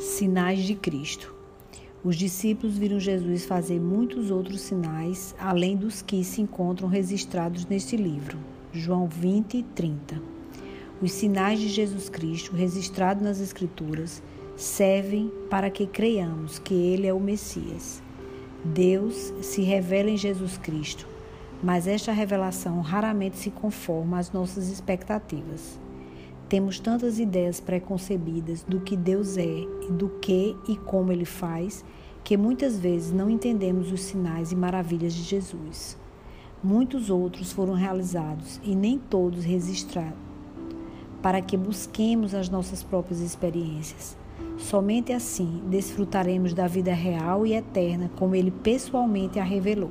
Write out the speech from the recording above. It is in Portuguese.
Sinais de Cristo. Os discípulos viram Jesus fazer muitos outros sinais, além dos que se encontram registrados neste livro. João 20, 30. Os sinais de Jesus Cristo, registrados nas Escrituras, servem para que creiamos que Ele é o Messias. Deus se revela em Jesus Cristo, mas esta revelação raramente se conforma às nossas expectativas. Temos tantas ideias preconcebidas do que Deus é e do que e como Ele faz, que muitas vezes não entendemos os sinais e maravilhas de Jesus. Muitos outros foram realizados e nem todos registrados, para que busquemos as nossas próprias experiências. Somente assim desfrutaremos da vida real e eterna como Ele pessoalmente a revelou.